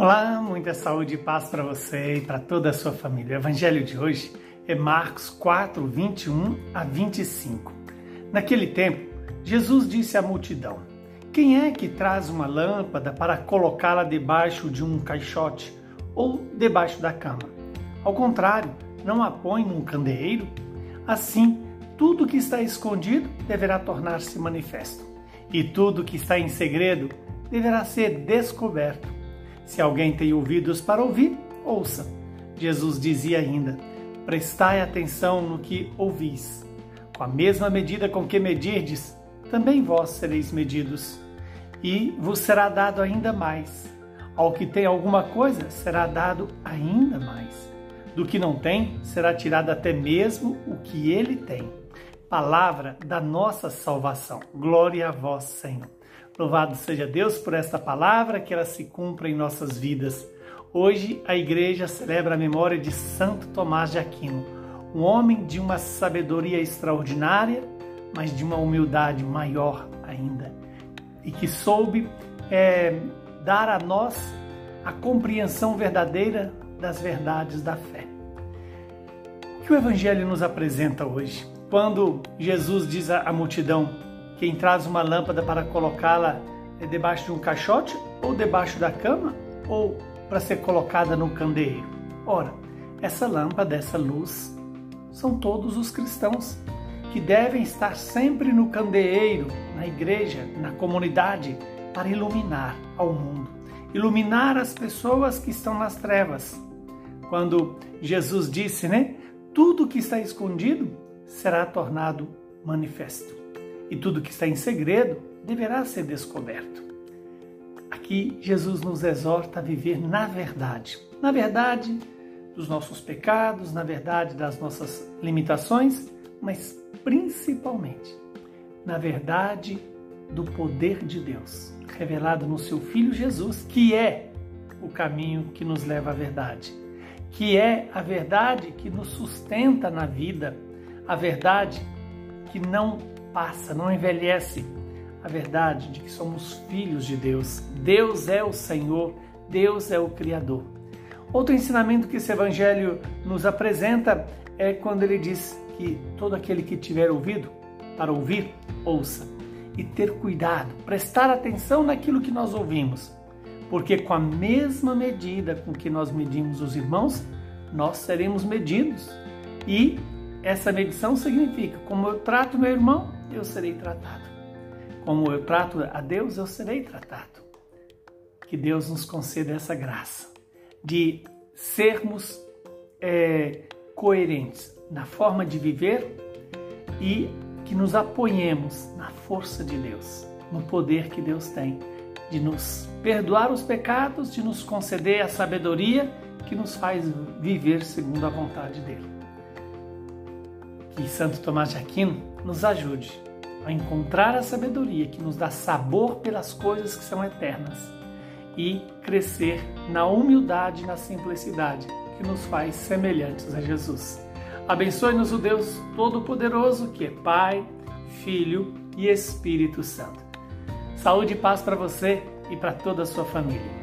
Olá, muita saúde e paz para você e para toda a sua família. O evangelho de hoje é Marcos 4, 21 a 25. Naquele tempo, Jesus disse à multidão: Quem é que traz uma lâmpada para colocá-la debaixo de um caixote ou debaixo da cama? Ao contrário, não a põe num candeeiro? Assim, tudo que está escondido deverá tornar-se manifesto, e tudo que está em segredo deverá ser descoberto. Se alguém tem ouvidos para ouvir, ouça. Jesus dizia ainda: Prestai atenção no que ouvis. Com a mesma medida com que medirdes, também vós sereis medidos, e vos será dado ainda mais. Ao que tem alguma coisa, será dado ainda mais. Do que não tem, será tirado até mesmo o que ele tem. Palavra da nossa salvação. Glória a vós, Senhor. Louvado seja Deus por esta palavra, que ela se cumpra em nossas vidas. Hoje a igreja celebra a memória de Santo Tomás de Aquino, um homem de uma sabedoria extraordinária, mas de uma humildade maior ainda, e que soube é, dar a nós a compreensão verdadeira das verdades da fé. O que o Evangelho nos apresenta hoje? Quando Jesus diz à multidão: quem traz uma lâmpada para colocá-la debaixo de um caixote ou debaixo da cama ou para ser colocada no candeeiro. Ora, essa lâmpada, essa luz, são todos os cristãos que devem estar sempre no candeeiro, na igreja, na comunidade, para iluminar ao mundo, iluminar as pessoas que estão nas trevas. Quando Jesus disse, né? Tudo que está escondido será tornado manifesto e tudo que está em segredo deverá ser descoberto. Aqui Jesus nos exorta a viver na verdade, na verdade dos nossos pecados, na verdade das nossas limitações, mas principalmente na verdade do poder de Deus, revelado no seu Filho Jesus, que é o caminho que nos leva à verdade, que é a verdade que nos sustenta na vida, a verdade que não passa, não envelhece. A verdade de que somos filhos de Deus. Deus é o Senhor, Deus é o Criador. Outro ensinamento que esse evangelho nos apresenta é quando ele diz que todo aquele que tiver ouvido para ouvir, ouça. E ter cuidado, prestar atenção naquilo que nós ouvimos. Porque com a mesma medida com que nós medimos os irmãos, nós seremos medidos. E essa medição significa: como eu trato meu irmão, eu serei tratado. Como eu trato a Deus, eu serei tratado. Que Deus nos conceda essa graça de sermos é, coerentes na forma de viver e que nos apoiemos na força de Deus, no poder que Deus tem de nos perdoar os pecados, de nos conceder a sabedoria que nos faz viver segundo a vontade dele. Que Santo Tomás de Aquino nos ajude a encontrar a sabedoria que nos dá sabor pelas coisas que são eternas e crescer na humildade e na simplicidade que nos faz semelhantes a Jesus. Abençoe-nos o Deus Todo-Poderoso, que é Pai, Filho e Espírito Santo. Saúde e paz para você e para toda a sua família.